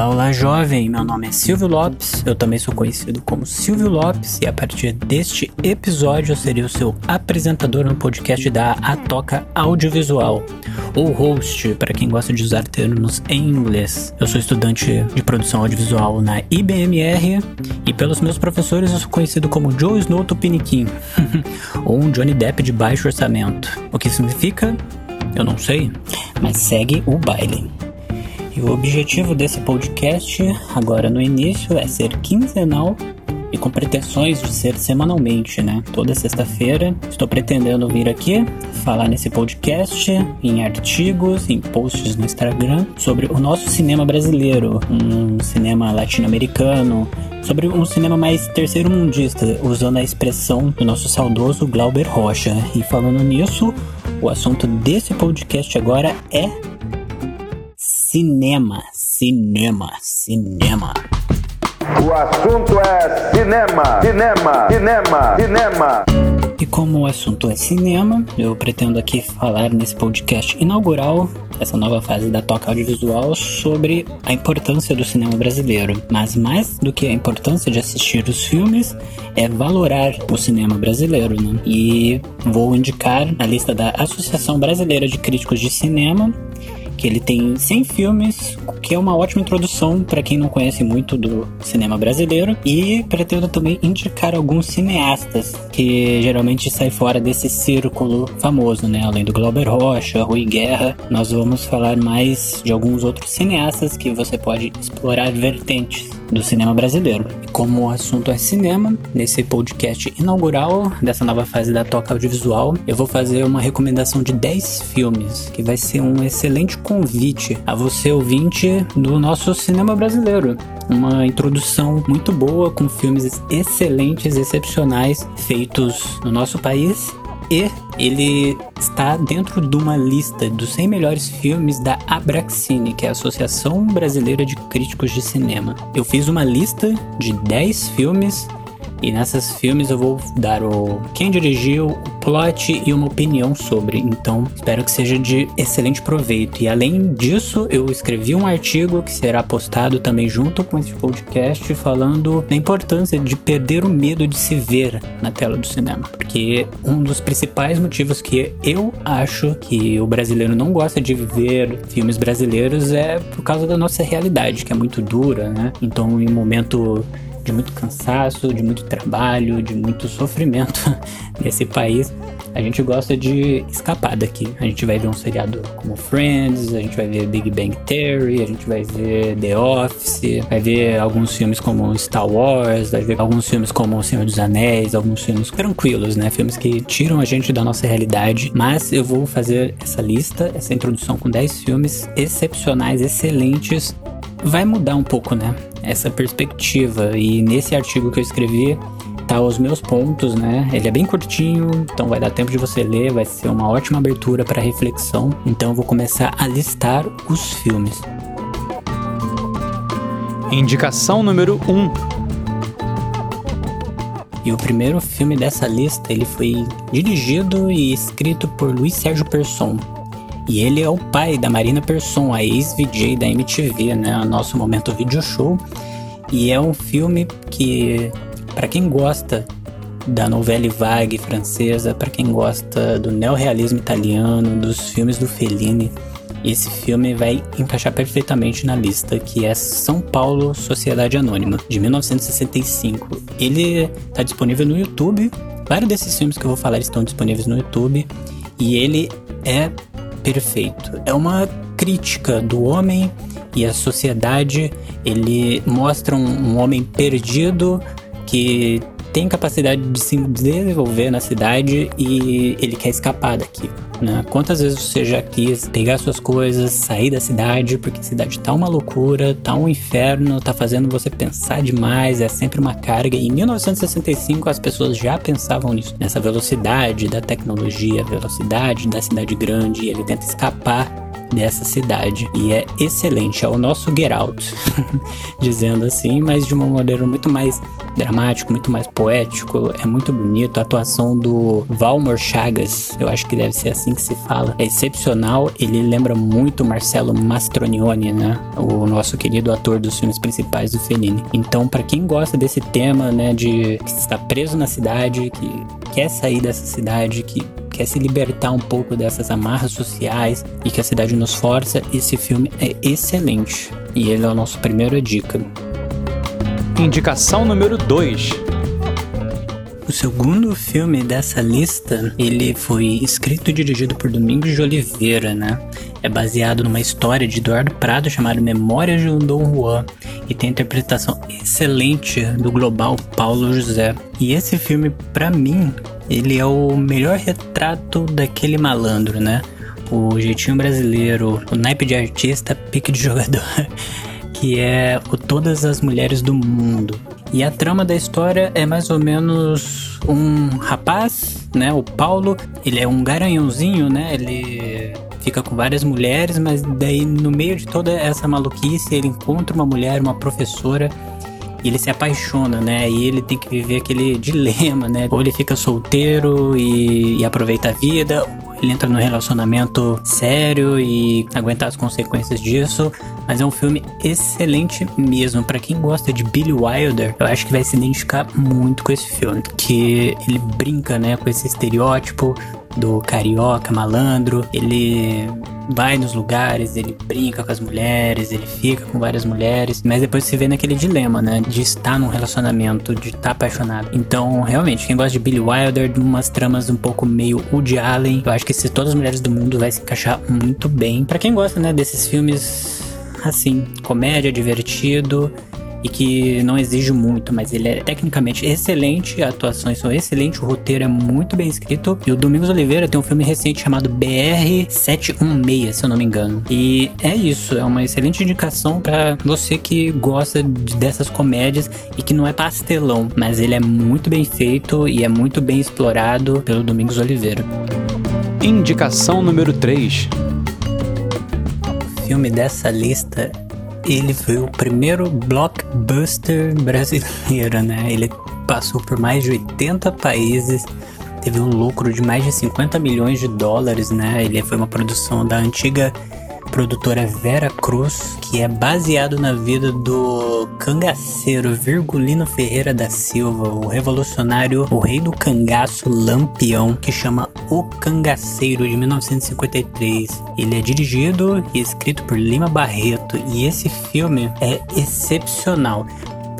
Olá, olá, jovem! Meu nome é Silvio Lopes, eu também sou conhecido como Silvio Lopes, e a partir deste episódio eu serei o seu apresentador no podcast da Atoca Audiovisual, ou host, para quem gosta de usar termos em inglês. Eu sou estudante de produção audiovisual na IBMR, e pelos meus professores eu sou conhecido como Joe Snow Tupiniquim, ou um Johnny Depp de baixo orçamento. O que significa? Eu não sei, mas segue o baile. E o objetivo desse podcast, agora no início, é ser quinzenal e com pretensões de ser semanalmente, né? Toda sexta-feira estou pretendendo vir aqui falar nesse podcast, em artigos, em posts no Instagram sobre o nosso cinema brasileiro, um cinema latino-americano, sobre um cinema mais terceiro mundista, usando a expressão do nosso saudoso Glauber Rocha. E falando nisso, o assunto desse podcast agora é cinema, cinema, cinema. O assunto é cinema, cinema, cinema, cinema. E como o assunto é cinema, eu pretendo aqui falar nesse podcast inaugural essa nova fase da Toca Audiovisual sobre a importância do cinema brasileiro. Mas mais do que a importância de assistir os filmes, é valorar o cinema brasileiro, né? E vou indicar a lista da Associação Brasileira de Críticos de Cinema que ele tem 100 filmes, que é uma ótima introdução para quem não conhece muito do cinema brasileiro. E pretendo também indicar alguns cineastas que geralmente saem fora desse círculo famoso, né? Além do Glauber Rocha, Rui Guerra, nós vamos falar mais de alguns outros cineastas que você pode explorar vertentes do cinema brasileiro. Como o assunto é cinema, nesse podcast inaugural dessa nova fase da Toca Audiovisual, eu vou fazer uma recomendação de 10 filmes, que vai ser um excelente convite a você ouvinte do nosso cinema brasileiro. Uma introdução muito boa com filmes excelentes, excepcionais, feitos no nosso país e ele está dentro de uma lista dos 100 melhores filmes da Abraxine, que é a Associação Brasileira de Críticos de Cinema. Eu fiz uma lista de 10 filmes e nessas filmes eu vou dar o quem dirigiu, o plot e uma opinião sobre. Então, espero que seja de excelente proveito. E além disso, eu escrevi um artigo que será postado também junto com esse podcast falando da importância de perder o medo de se ver na tela do cinema. Porque um dos principais motivos que eu acho que o brasileiro não gosta de ver filmes brasileiros é por causa da nossa realidade, que é muito dura, né? Então, em momento de muito cansaço, de muito trabalho, de muito sofrimento nesse país, a gente gosta de escapar daqui. A gente vai ver um seriado como Friends, a gente vai ver Big Bang Theory, a gente vai ver The Office, vai ver alguns filmes como Star Wars, vai ver alguns filmes como O Senhor dos Anéis, alguns filmes tranquilos, né? Filmes que tiram a gente da nossa realidade. Mas eu vou fazer essa lista, essa introdução com 10 filmes excepcionais, excelentes. Vai mudar um pouco, né? Essa perspectiva. E nesse artigo que eu escrevi, tá os meus pontos, né? Ele é bem curtinho, então vai dar tempo de você ler, vai ser uma ótima abertura para reflexão. Então eu vou começar a listar os filmes. Indicação número 1. Um. E o primeiro filme dessa lista, ele foi dirigido e escrito por Luiz Sérgio Persson, e ele é o pai da Marina Persson, a ex-VJ da MTV, né? O nosso momento video show. E é um filme que, para quem gosta da novela vague francesa, para quem gosta do neorrealismo italiano, dos filmes do Fellini, esse filme vai encaixar perfeitamente na lista, que é São Paulo Sociedade Anônima, de 1965. Ele está disponível no YouTube. Vários desses filmes que eu vou falar estão disponíveis no YouTube. E ele é perfeito. É uma crítica do homem e a sociedade. Ele mostra um, um homem perdido que tem capacidade de se desenvolver na cidade e ele quer escapar daqui. Né? Quantas vezes você já quis pegar suas coisas, sair da cidade, porque a cidade tá uma loucura, tá um inferno, tá fazendo você pensar demais, é sempre uma carga. Em 1965 as pessoas já pensavam nisso, nessa velocidade da tecnologia, velocidade da cidade grande, e ele tenta escapar dessa cidade. E é excelente, é o nosso Get Out, dizendo assim, mas de uma maneira muito mais dramático, muito mais poético, é muito bonito. A atuação do Valmor Chagas, eu acho que deve ser assim assim que se fala. É excepcional, ele lembra muito Marcelo Mastronioni, né? O nosso querido ator dos filmes principais do Fellini. Então, para quem gosta desse tema, né, de está preso na cidade, que quer sair dessa cidade, que quer se libertar um pouco dessas amarras sociais e que a cidade nos força, esse filme é excelente. E ele é a nossa primeira dica. Indicação número 2. O segundo filme dessa lista, ele foi escrito e dirigido por Domingos de Oliveira, né? É baseado numa história de Eduardo Prado chamada Memórias de um Dom Juan e tem a interpretação excelente do global Paulo José. E esse filme, para mim, ele é o melhor retrato daquele malandro, né? O jeitinho brasileiro, o naipe de artista, pique de jogador. que é o Todas as Mulheres do Mundo. E a trama da história é mais ou menos um rapaz, né, o Paulo, ele é um garanhãozinho, né, ele fica com várias mulheres, mas daí no meio de toda essa maluquice ele encontra uma mulher, uma professora e ele se apaixona, né? E ele tem que viver aquele dilema, né? Ou ele fica solteiro e, e aproveita a vida, ele entra no relacionamento sério e aguentar as consequências disso. Mas é um filme excelente mesmo. para quem gosta de Billy Wilder, eu acho que vai se identificar muito com esse filme. Que ele brinca, né, com esse estereótipo do carioca malandro. Ele vai nos lugares, ele brinca com as mulheres, ele fica com várias mulheres, mas depois se vê naquele dilema, né? De estar num relacionamento, de estar apaixonado. Então, realmente, quem gosta de Billy Wilder, de umas tramas um pouco meio Woody Allen, eu acho que se todas as mulheres do mundo vai se encaixar muito bem. Para quem gosta, né, desses filmes assim, comédia, divertido, e que não exige muito, mas ele é tecnicamente excelente, as atuações são excelentes, o roteiro é muito bem escrito. E o Domingos Oliveira tem um filme recente chamado BR 716, se eu não me engano. E é isso, é uma excelente indicação para você que gosta dessas comédias e que não é pastelão, mas ele é muito bem feito e é muito bem explorado pelo Domingos Oliveira. Indicação número 3. O filme dessa lista ele foi o primeiro blockbuster brasileiro, né? Ele passou por mais de 80 países, teve um lucro de mais de 50 milhões de dólares, né? Ele foi uma produção da antiga produtora Vera Cruz, que é baseado na vida do cangaceiro Virgulino Ferreira da Silva, o revolucionário, o rei do cangaço Lampião, que chama O Cangaceiro de 1953. Ele é dirigido e escrito por Lima Barreto e esse filme é excepcional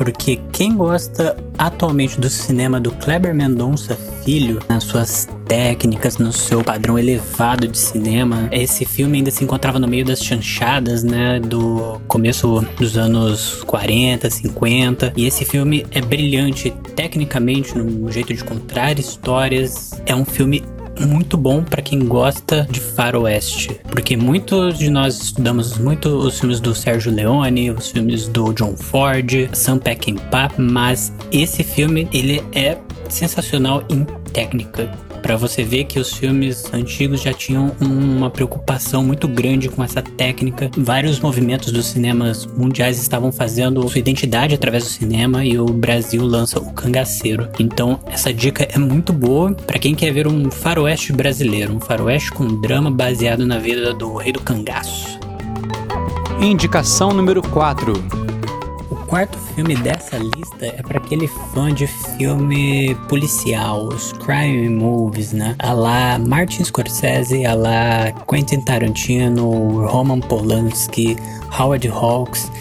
porque quem gosta atualmente do cinema do Kleber Mendonça Filho, nas suas técnicas, no seu padrão elevado de cinema, esse filme ainda se encontrava no meio das chanchadas, né, do começo dos anos 40, 50, e esse filme é brilhante tecnicamente no jeito de contar histórias. É um filme muito bom para quem gosta de faroeste, porque muitos de nós estudamos muito os filmes do Sérgio Leone, os filmes do John Ford, Sam Peckinpah, mas esse filme ele é sensacional em técnica para você ver que os filmes antigos já tinham uma preocupação muito grande com essa técnica. Vários movimentos dos cinemas mundiais estavam fazendo sua identidade através do cinema e o Brasil lança o Cangaceiro. Então, essa dica é muito boa para quem quer ver um faroeste brasileiro, um faroeste com drama baseado na vida do rei do cangaço. Indicação número 4 quarto filme dessa lista é para aquele fã de filme policial, os crime movies, né? A lá Martin Scorsese, a lá Quentin Tarantino, Roman Polanski, Howard Hawks,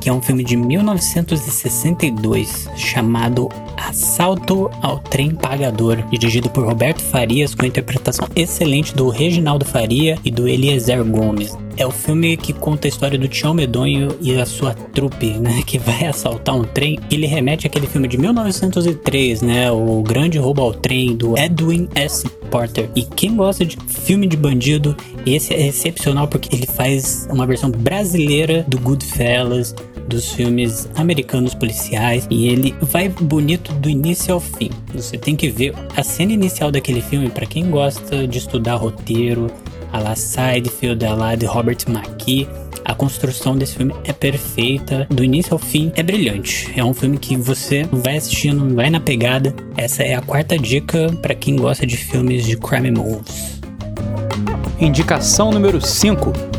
que é um filme de 1962 chamado Assalto ao Trem Pagador, dirigido por Roberto Farias com a interpretação excelente do Reginaldo Faria e do Eliezer Gomes. É o filme que conta a história do Tião Medonho e a sua trupe, né, que vai assaltar um trem. Ele remete àquele filme de 1903, né, o Grande Roubo ao Trem do Edwin S. Porter. E quem gosta de filme de bandido, esse é excepcional porque ele faz uma versão brasileira do Goodfellas, dos filmes americanos policiais e ele vai bonito do início ao fim. Você tem que ver a cena inicial daquele filme para quem gosta de estudar roteiro, a la Sidefield, a la de Robert McKee. A construção desse filme é perfeita, do início ao fim é brilhante. É um filme que você vai assistindo, vai na pegada. Essa é a quarta dica para quem gosta de filmes de crime movies. Indicação número 5.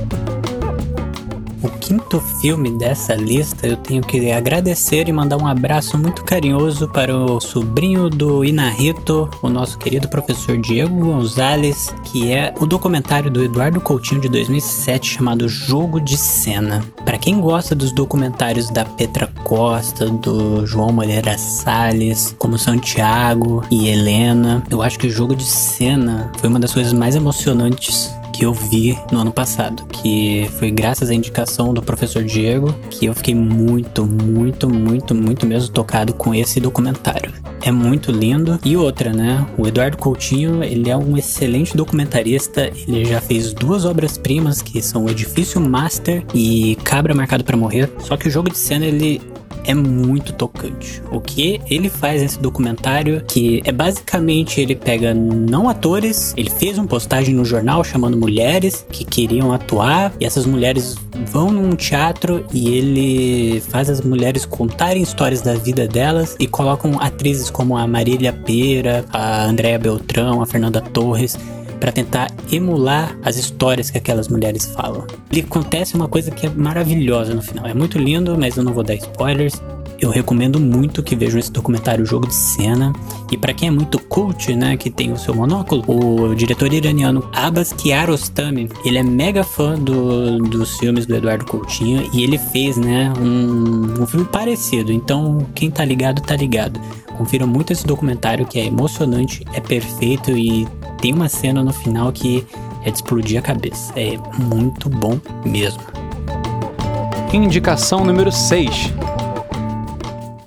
O quinto filme dessa lista eu tenho que agradecer e mandar um abraço muito carinhoso para o sobrinho do Inarito, o nosso querido professor Diego Gonzalez, que é o documentário do Eduardo Coutinho de 2007 chamado Jogo de Cena. Para quem gosta dos documentários da Petra Costa, do João Moreira Salles, como Santiago e Helena, eu acho que o Jogo de Cena foi uma das coisas mais emocionantes que eu vi no ano passado, que foi graças à indicação do professor Diego que eu fiquei muito, muito, muito, muito mesmo tocado com esse documentário. É muito lindo. E outra, né? O Eduardo Coutinho, ele é um excelente documentarista. Ele já fez duas obras-primas, que são o Edifício Master e Cabra Marcado para Morrer. Só que o jogo de cena, ele é muito tocante. O que ele faz nesse documentário, que é basicamente ele pega não atores, ele fez uma postagem no jornal chamando mulheres que queriam atuar e essas mulheres vão num teatro e ele faz as mulheres contarem histórias da vida delas e colocam atrizes como a Marília Pera, a Andréa Beltrão, a Fernanda Torres para tentar emular as histórias que aquelas mulheres falam. E acontece uma coisa que é maravilhosa no final. É muito lindo, mas eu não vou dar spoilers. Eu recomendo muito que vejam esse documentário Jogo de Cena. E para quem é muito cult, né, que tem o seu monóculo, o diretor iraniano Abbas Kiarostami, ele é mega fã do, dos filmes do Eduardo Coutinho e ele fez, né, um, um filme parecido. Então, quem tá ligado, tá ligado. Confira muito esse documentário que é emocionante, é perfeito e tem uma cena no final que é de explodir a cabeça. É muito bom mesmo. Indicação número 6.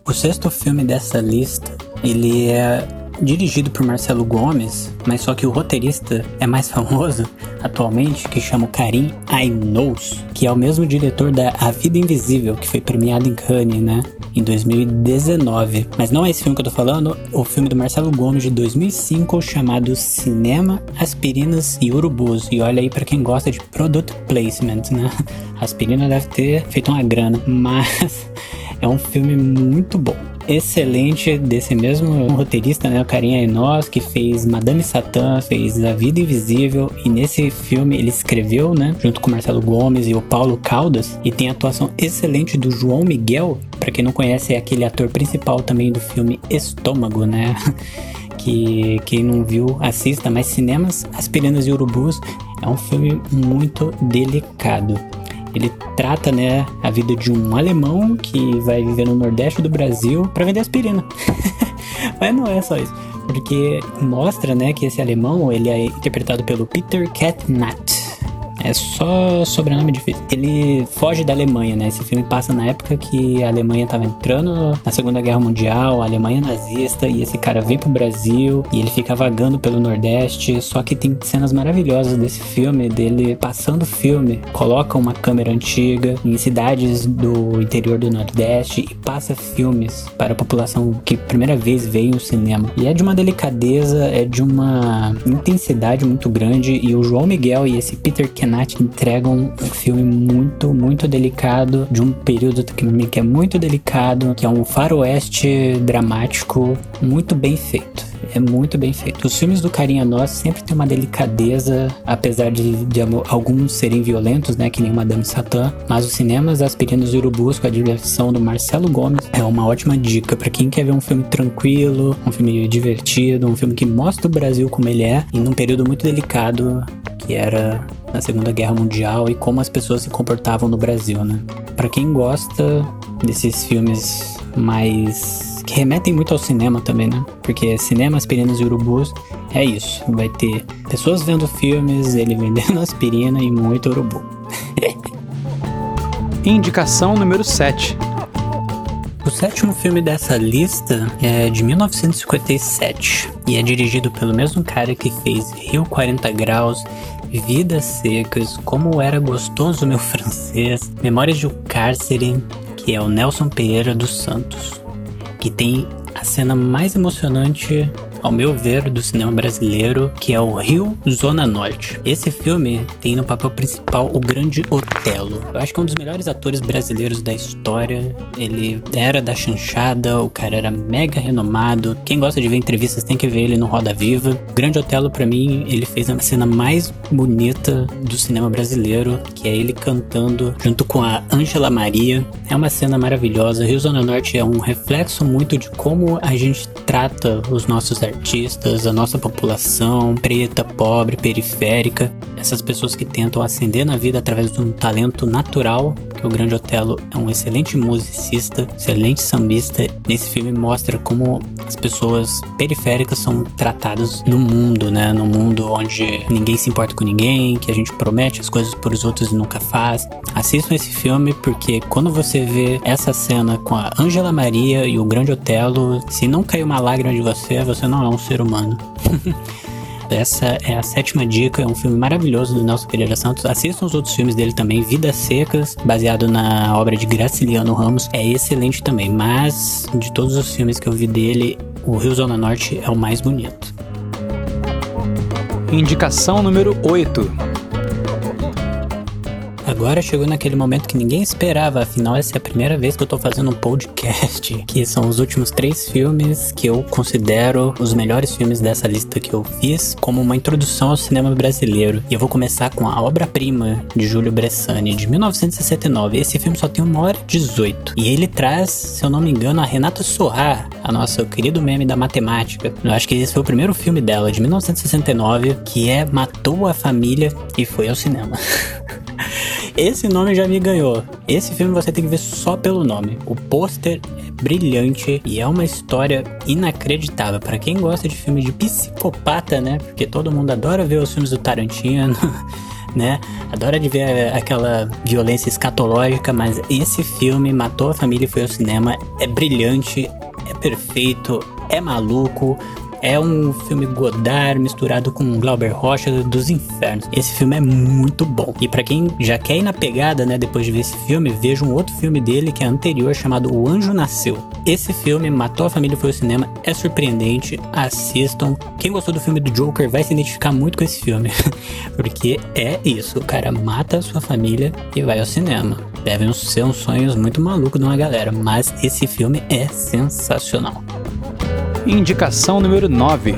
O sexto filme dessa lista, ele é dirigido por Marcelo Gomes, mas só que o roteirista é mais famoso atualmente, que chama Karim Ainous, que é o mesmo diretor da A Vida Invisível, que foi premiado em Cannes, né? Em 2019. Mas não é esse filme que eu tô falando, o filme do Marcelo Gomes de 2005 chamado Cinema, Aspirinas e Urubus. E olha aí para quem gosta de product placement, né? Aspirina deve ter feito uma grana, mas é um filme muito bom excelente desse mesmo roteirista, né, o Karim Ainós, que fez Madame Satã, fez A Vida Invisível, e nesse filme ele escreveu, né, junto com Marcelo Gomes e o Paulo Caldas, e tem a atuação excelente do João Miguel, para quem não conhece, é aquele ator principal também do filme Estômago, né? que quem não viu assista, mas Cinemas Aspirinas e Urubus é um filme muito delicado. Ele trata, né, a vida de um alemão que vai viver no nordeste do Brasil para vender aspirina. Mas não é só isso, porque mostra, né, que esse alemão, ele é interpretado pelo Peter Katnat. É só sobrenome difícil. Ele foge da Alemanha, né? Esse filme passa na época que a Alemanha tava entrando na Segunda Guerra Mundial, a Alemanha nazista, e esse cara vem pro Brasil e ele fica vagando pelo Nordeste. Só que tem cenas maravilhosas desse filme, dele passando o filme, coloca uma câmera antiga em cidades do interior do Nordeste e passa filmes para a população que primeira vez veio no cinema. E é de uma delicadeza, é de uma intensidade muito grande. E o João Miguel e esse Peter Ken entregam um filme muito, muito delicado, de um período que é muito delicado, que é um faroeste dramático muito bem feito é muito bem feito. Os filmes do Carinha Nós sempre tem uma delicadeza, apesar de, de, alguns serem violentos, né, que nem Madame Satã, mas os cinemas Aspirinos e Urubus com a direção do Marcelo Gomes é uma ótima dica para quem quer ver um filme tranquilo, um filme divertido, um filme que mostra o Brasil como ele é, e num período muito delicado que era na Segunda Guerra Mundial e como as pessoas se comportavam no Brasil, né? Para quem gosta desses filmes mais que remetem muito ao cinema também, né? Porque cinema, aspirinas e urubus é isso. Vai ter pessoas vendo filmes, ele vendendo aspirina e muito urubu. Indicação número 7. O sétimo filme dessa lista é de 1957 e é dirigido pelo mesmo cara que fez Rio 40 Graus, Vidas Secas, Como Era Gostoso Meu Francês, Memórias de um Cárcere, que é o Nelson Pereira dos Santos, que tem a cena mais emocionante ao meu ver, do cinema brasileiro, que é o Rio Zona Norte. Esse filme tem no papel principal o grande Otelo. Eu acho que é um dos melhores atores brasileiros da história. Ele era da chanchada, o cara era mega renomado. Quem gosta de ver entrevistas tem que ver ele no Roda Viva. O grande Otelo, para mim, ele fez a cena mais bonita do cinema brasileiro, que é ele cantando junto com a Ângela Maria. É uma cena maravilhosa. Rio Zona Norte é um reflexo muito de como a gente trata os nossos artistas, a nossa população preta, pobre, periférica, essas pessoas que tentam ascender na vida através de um talento natural, que o Grande Otelo é um excelente musicista, excelente sambista. Nesse filme mostra como as pessoas periféricas são tratadas no mundo, né? No mundo onde ninguém se importa com ninguém, que a gente promete as coisas para os outros e nunca faz. Assistam esse filme porque quando você vê essa cena com a Ângela Maria e o Grande Otelo, se não cair uma lágrima de você, você não é um ser humano. Essa é a sétima dica, é um filme maravilhoso do Nelson Pereira Santos. Assistam os outros filmes dele também, Vidas Secas, baseado na obra de Graciliano Ramos, é excelente também. Mas de todos os filmes que eu vi dele, o Rio Zona Norte é o mais bonito. Indicação número 8. Agora chegou naquele momento que ninguém esperava, afinal essa é a primeira vez que eu tô fazendo um podcast, que são os últimos três filmes que eu considero os melhores filmes dessa lista que eu fiz, como uma introdução ao cinema brasileiro. E eu vou começar com a obra-prima de Júlio Bressani, de 1969. Esse filme só tem uma hora e 18. E ele traz, se eu não me engano, a Renata Sorrar, a nossa querido meme da matemática. Eu acho que esse foi o primeiro filme dela, de 1969, que é Matou a Família e foi ao cinema. Esse nome já me ganhou. Esse filme você tem que ver só pelo nome. O pôster é brilhante e é uma história inacreditável. Para quem gosta de filme de psicopata, né? Porque todo mundo adora ver os filmes do Tarantino. né? Adora de ver aquela violência escatológica, mas esse filme matou a família e foi ao cinema. É brilhante, é perfeito, é maluco, é um filme Godard misturado com Glauber Rocha dos infernos. Esse filme é muito bom. E para quem já quer ir na pegada, né, depois de ver esse filme, veja um outro filme dele que é anterior chamado O Anjo Nasceu. Esse filme matou a família foi ao cinema, é surpreendente, assistam. Quem gostou do filme do Joker vai se identificar muito com esse filme, porque é isso, o cara mata a sua família e vai ao cinema. Devem ser uns sonhos muito malucos de uma galera, mas esse filme é sensacional. Indicação número 9.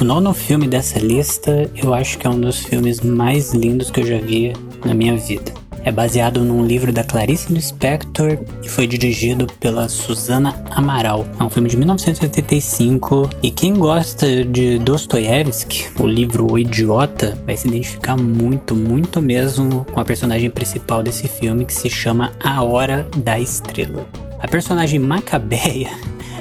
O nono filme dessa lista eu acho que é um dos filmes mais lindos que eu já vi na minha vida. É baseado num livro da Clarice Lispector e foi dirigido pela Susana Amaral. É um filme de 1985 e quem gosta de Dostoiévski, o livro O Idiota, vai se identificar muito, muito mesmo com a personagem principal desse filme que se chama A Hora da Estrela. A personagem Macabeia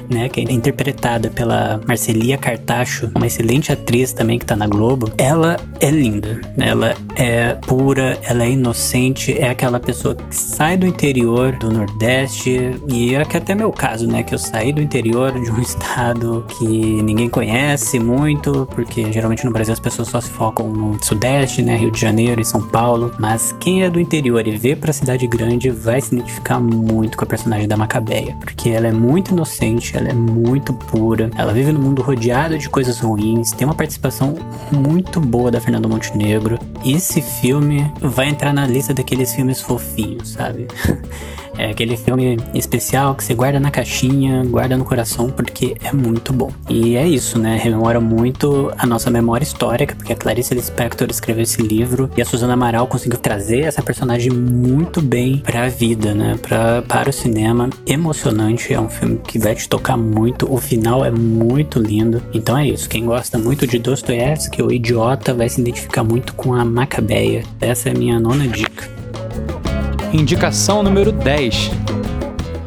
né, que é interpretada pela Marcelia Cartacho, uma excelente atriz também que tá na Globo, ela é linda, ela é pura, ela é inocente, é aquela pessoa que sai do interior do Nordeste, e é que até meu caso, né, que eu saí do interior de um estado que ninguém conhece muito, porque geralmente no Brasil as pessoas só se focam no Sudeste, né, Rio de Janeiro e São Paulo, mas quem é do interior e vê pra cidade grande vai se identificar muito com a personagem da Macabeia, porque ela é muito inocente, ela é muito pura, ela vive no mundo rodeado de coisas ruins, tem uma participação muito boa da Fernanda Montenegro. Esse filme vai entrar na lista daqueles filmes fofinhos, sabe? É aquele filme especial que você guarda na caixinha, guarda no coração, porque é muito bom. E é isso, né? Rememora muito a nossa memória histórica, porque a Clarice Lispector escreveu esse livro e a Suzana Amaral conseguiu trazer essa personagem muito bem pra vida, né? Pra, para o cinema. Emocionante, é um filme que vai te tocar muito. O final é muito lindo. Então é isso. Quem gosta muito de Dostoiévski, o idiota, vai se identificar muito com a Macabeia. Essa é a minha nona dica. Indicação número 10.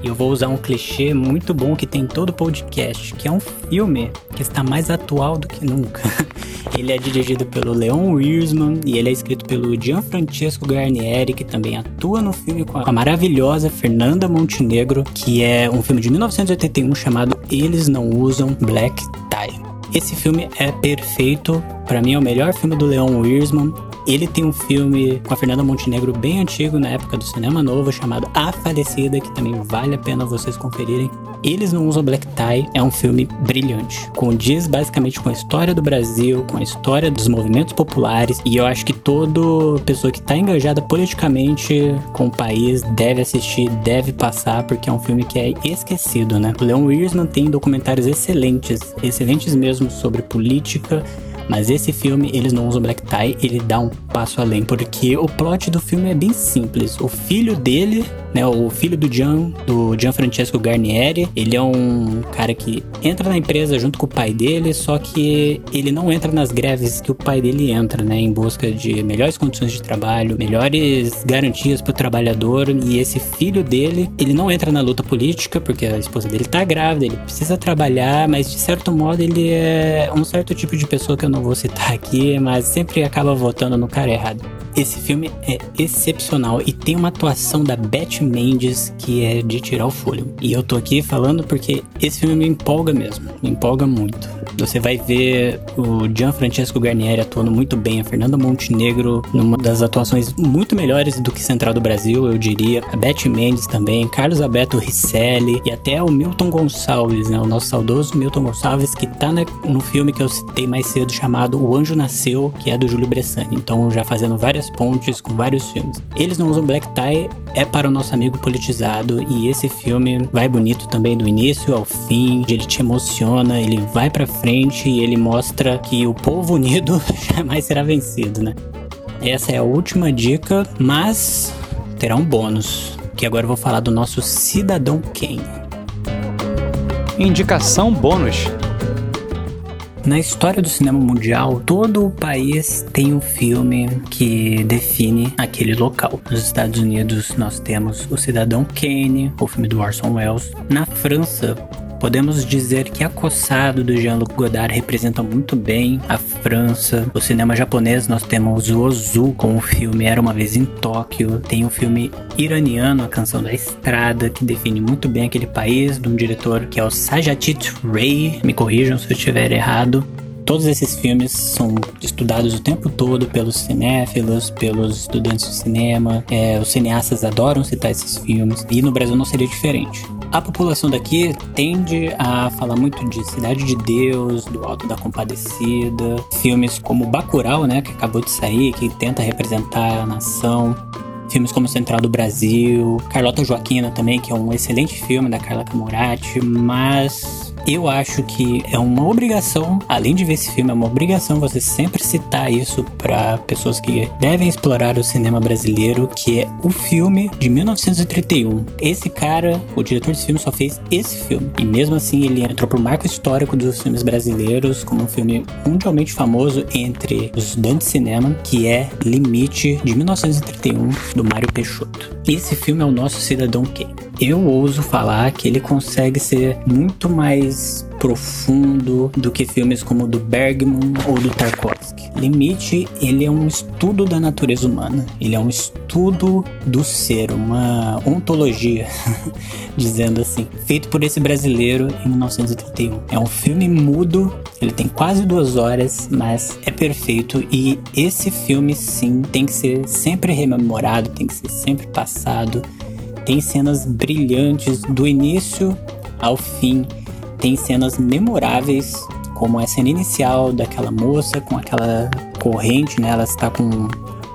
E eu vou usar um clichê muito bom que tem em todo podcast, que é um filme que está mais atual do que nunca. Ele é dirigido pelo Leon Wiersman e ele é escrito pelo Gianfrancesco Garnieri, que também atua no filme com a maravilhosa Fernanda Montenegro, que é um filme de 1981 chamado Eles Não Usam Black Tie. Esse filme é perfeito, para mim é o melhor filme do Leon Wiersman Ele tem um filme com a Fernanda Montenegro bem antigo, na época do cinema novo, chamado A Falecida, que também vale a pena vocês conferirem. Eles não usam black tie é um filme brilhante. Condiz basicamente com a história do Brasil, com a história dos movimentos populares, e eu acho que toda pessoa que está engajada politicamente com o país deve assistir, deve passar, porque é um filme que é esquecido, né? O Leon Wiersman tem documentários excelentes, excelentes mesmo sobre política mas esse filme, eles não usam black tie, ele dá um passo além, porque o plot do filme é bem simples. O filho dele, né, o filho do Gian, do Gianfrancesco Garnieri, ele é um cara que entra na empresa junto com o pai dele, só que ele não entra nas greves que o pai dele entra, né, em busca de melhores condições de trabalho, melhores garantias para o trabalhador, e esse filho dele, ele não entra na luta política, porque a esposa dele tá grávida, ele precisa trabalhar, mas de certo modo ele é um certo tipo de pessoa que eu não não vou citar aqui, mas sempre acaba votando no cara errado. Esse filme é excepcional e tem uma atuação da Beth Mendes que é de tirar o fôlego. E eu tô aqui falando porque esse filme me empolga mesmo, me empolga muito. Você vai ver o Gianfrancesco Garnieri atuando muito bem, a Fernanda Montenegro numa das atuações muito melhores do que Central do Brasil, eu diria. A Beth Mendes também, Carlos Alberto Risselli e até o Milton Gonçalves, né? O nosso saudoso Milton Gonçalves que tá no filme que eu citei mais cedo chamado O Anjo Nasceu, que é do Júlio Bressani. Então já fazendo várias pontes com vários filmes. Eles não usam black tie, é para o nosso amigo politizado e esse filme vai bonito também do início ao fim, ele te emociona, ele vai para frente e ele mostra que o povo unido jamais será vencido, né? Essa é a última dica, mas terá um bônus, que agora eu vou falar do nosso Cidadão Kane. Indicação bônus. Na história do cinema mundial, todo o país tem um filme que define aquele local. Nos Estados Unidos, nós temos O Cidadão Kane, o filme do Orson Welles. Na França, Podemos dizer que Acossado do Jean-Luc Godard representa muito bem a França. O cinema japonês nós temos o Ozu com o filme Era uma vez em Tóquio. Tem o filme iraniano, A Canção da Estrada, que define muito bem aquele país, de um diretor que é o Sajjad Ray. Me corrijam se eu estiver errado. Todos esses filmes são estudados o tempo todo pelos cinéfilos, pelos estudantes de cinema. É, os cineastas adoram citar esses filmes e no Brasil não seria diferente. A população daqui tende a falar muito de Cidade de Deus, do Alto da Compadecida, filmes como Bacurau, né, que acabou de sair, que tenta representar a nação. Filmes como Central do Brasil, Carlota Joaquina também, que é um excelente filme da Carla Camurati, mas eu acho que é uma obrigação, além de ver esse filme, é uma obrigação você sempre citar isso para pessoas que devem explorar o cinema brasileiro, que é o filme de 1931. Esse cara, o diretor desse filme, só fez esse filme. E mesmo assim, ele entrou pro marco histórico dos filmes brasileiros como um filme mundialmente famoso entre os estudantes de cinema, que é Limite, de 1931, do Mário Peixoto. Esse filme é o nosso Cidadão Kane eu ouso falar que ele consegue ser muito mais profundo do que filmes como o do Bergman ou do Tarkovsky. Limite, ele é um estudo da natureza humana. Ele é um estudo do ser, uma ontologia, dizendo assim, feito por esse brasileiro em 1931. É um filme mudo, ele tem quase duas horas, mas é perfeito e esse filme sim tem que ser sempre rememorado, tem que ser sempre passado tem cenas brilhantes do início ao fim. Tem cenas memoráveis, como a cena inicial daquela moça com aquela corrente, né? Ela está com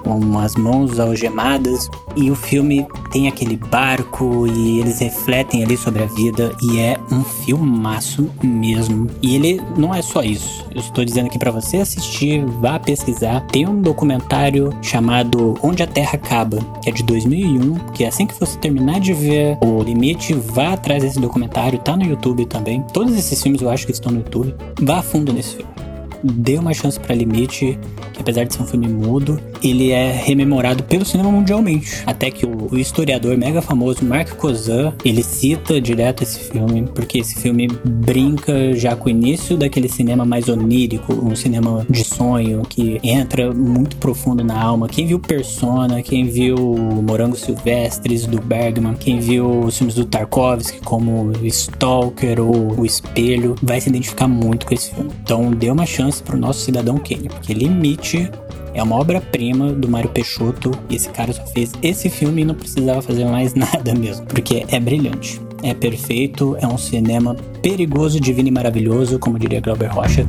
com as mãos algemadas. E o filme tem aquele barco e eles refletem ali sobre a vida e é um filmaço mesmo. E ele não é só isso. Eu estou dizendo aqui para você assistir, vá pesquisar. Tem um documentário chamado Onde a Terra Acaba, que é de 2001, que é assim que você terminar de ver O Limite, vá atrás desse documentário, tá no YouTube também. Todos esses filmes eu acho que estão no YouTube. Vá a fundo nesse filme dê uma chance para Limite, que apesar de ser um filme mudo, ele é rememorado pelo cinema mundialmente. Até que o, o historiador mega famoso Mark Kozan, ele cita direto esse filme, porque esse filme brinca já com o início daquele cinema mais onírico, um cinema de sonho que entra muito profundo na alma. Quem viu Persona, quem viu Morangos Silvestres do Bergman, quem viu os filmes do Tarkovsky como Stalker ou O Espelho, vai se identificar muito com esse filme. Então dê uma chance para o nosso cidadão Kane, porque Limite É uma obra-prima do Mário Peixoto e esse cara só fez esse filme e não precisava fazer mais nada mesmo, porque é brilhante. É perfeito, é um cinema perigoso, divino e maravilhoso, como diria Glauber Rocha.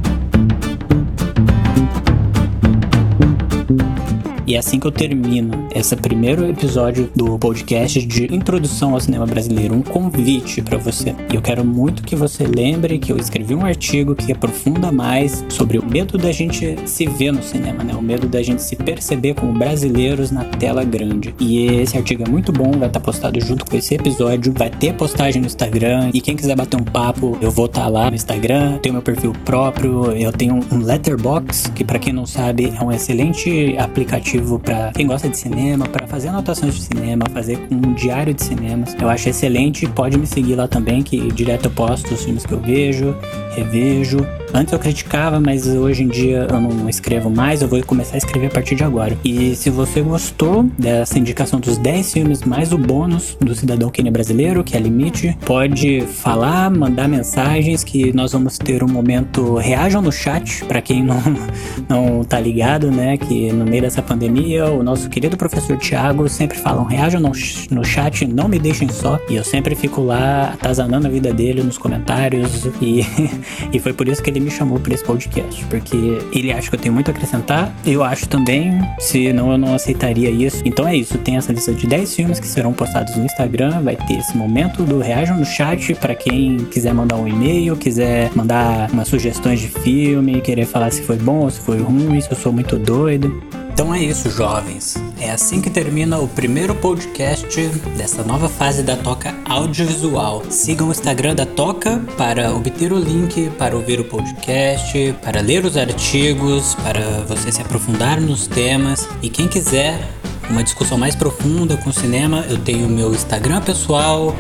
E é assim que eu termino esse primeiro episódio do podcast de introdução ao cinema brasileiro, um convite para você. E eu quero muito que você lembre que eu escrevi um artigo que aprofunda mais sobre o medo da gente se ver no cinema, né? O medo da gente se perceber como brasileiros na tela grande. E esse artigo é muito bom, vai estar postado junto com esse episódio, vai ter postagem no Instagram. E quem quiser bater um papo, eu vou estar lá no Instagram, tenho meu perfil próprio, eu tenho um Letterbox, que para quem não sabe é um excelente aplicativo para quem gosta de cinema, para fazer anotações de cinema, fazer um diário de cinemas. Eu acho excelente, pode me seguir lá também, que direto eu posto os filmes que eu vejo, revejo. Antes eu criticava, mas hoje em dia eu não escrevo mais, eu vou começar a escrever a partir de agora. E se você gostou dessa indicação dos 10 filmes mais o bônus do Cidadão Kine Brasileiro, que é Limite, pode falar, mandar mensagens que nós vamos ter um momento reajam no chat, para quem não não tá ligado, né, que no meio dessa pandemia, o nosso querido professor Tiago sempre falam reajam no, no chat, não me deixem só. E eu sempre fico lá atazanando a vida dele nos comentários e e foi por isso que ele me chamou para esse podcast, porque ele acha que eu tenho muito a acrescentar, eu acho também, senão eu não aceitaria isso. Então é isso, tem essa lista de 10 filmes que serão postados no Instagram, vai ter esse momento do reajam no chat para quem quiser mandar um e-mail, quiser mandar umas sugestões de filme, querer falar se foi bom ou se foi ruim, se eu sou muito doido. Então é isso, jovens. É assim que termina o primeiro podcast dessa nova fase da Toca Audiovisual. Sigam o Instagram da Toca para obter o link para ouvir o podcast, para ler os artigos, para você se aprofundar nos temas. E quem quiser uma discussão mais profunda com cinema, eu tenho meu Instagram pessoal,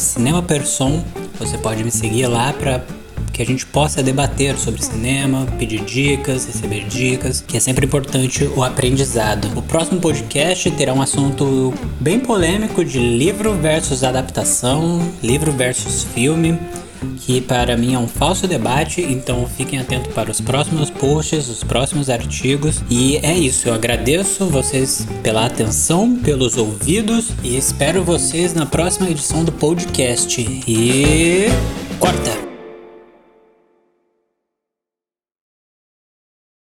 cinemaperson. Você pode me seguir lá para que a gente possa debater sobre cinema, pedir dicas, receber dicas, que é sempre importante o aprendizado. O próximo podcast terá um assunto bem polêmico de livro versus adaptação, livro versus filme que para mim é um falso debate, então fiquem atentos para os próximos posts, os próximos artigos. E é isso, eu agradeço vocês pela atenção, pelos ouvidos e espero vocês na próxima edição do podcast. E corta!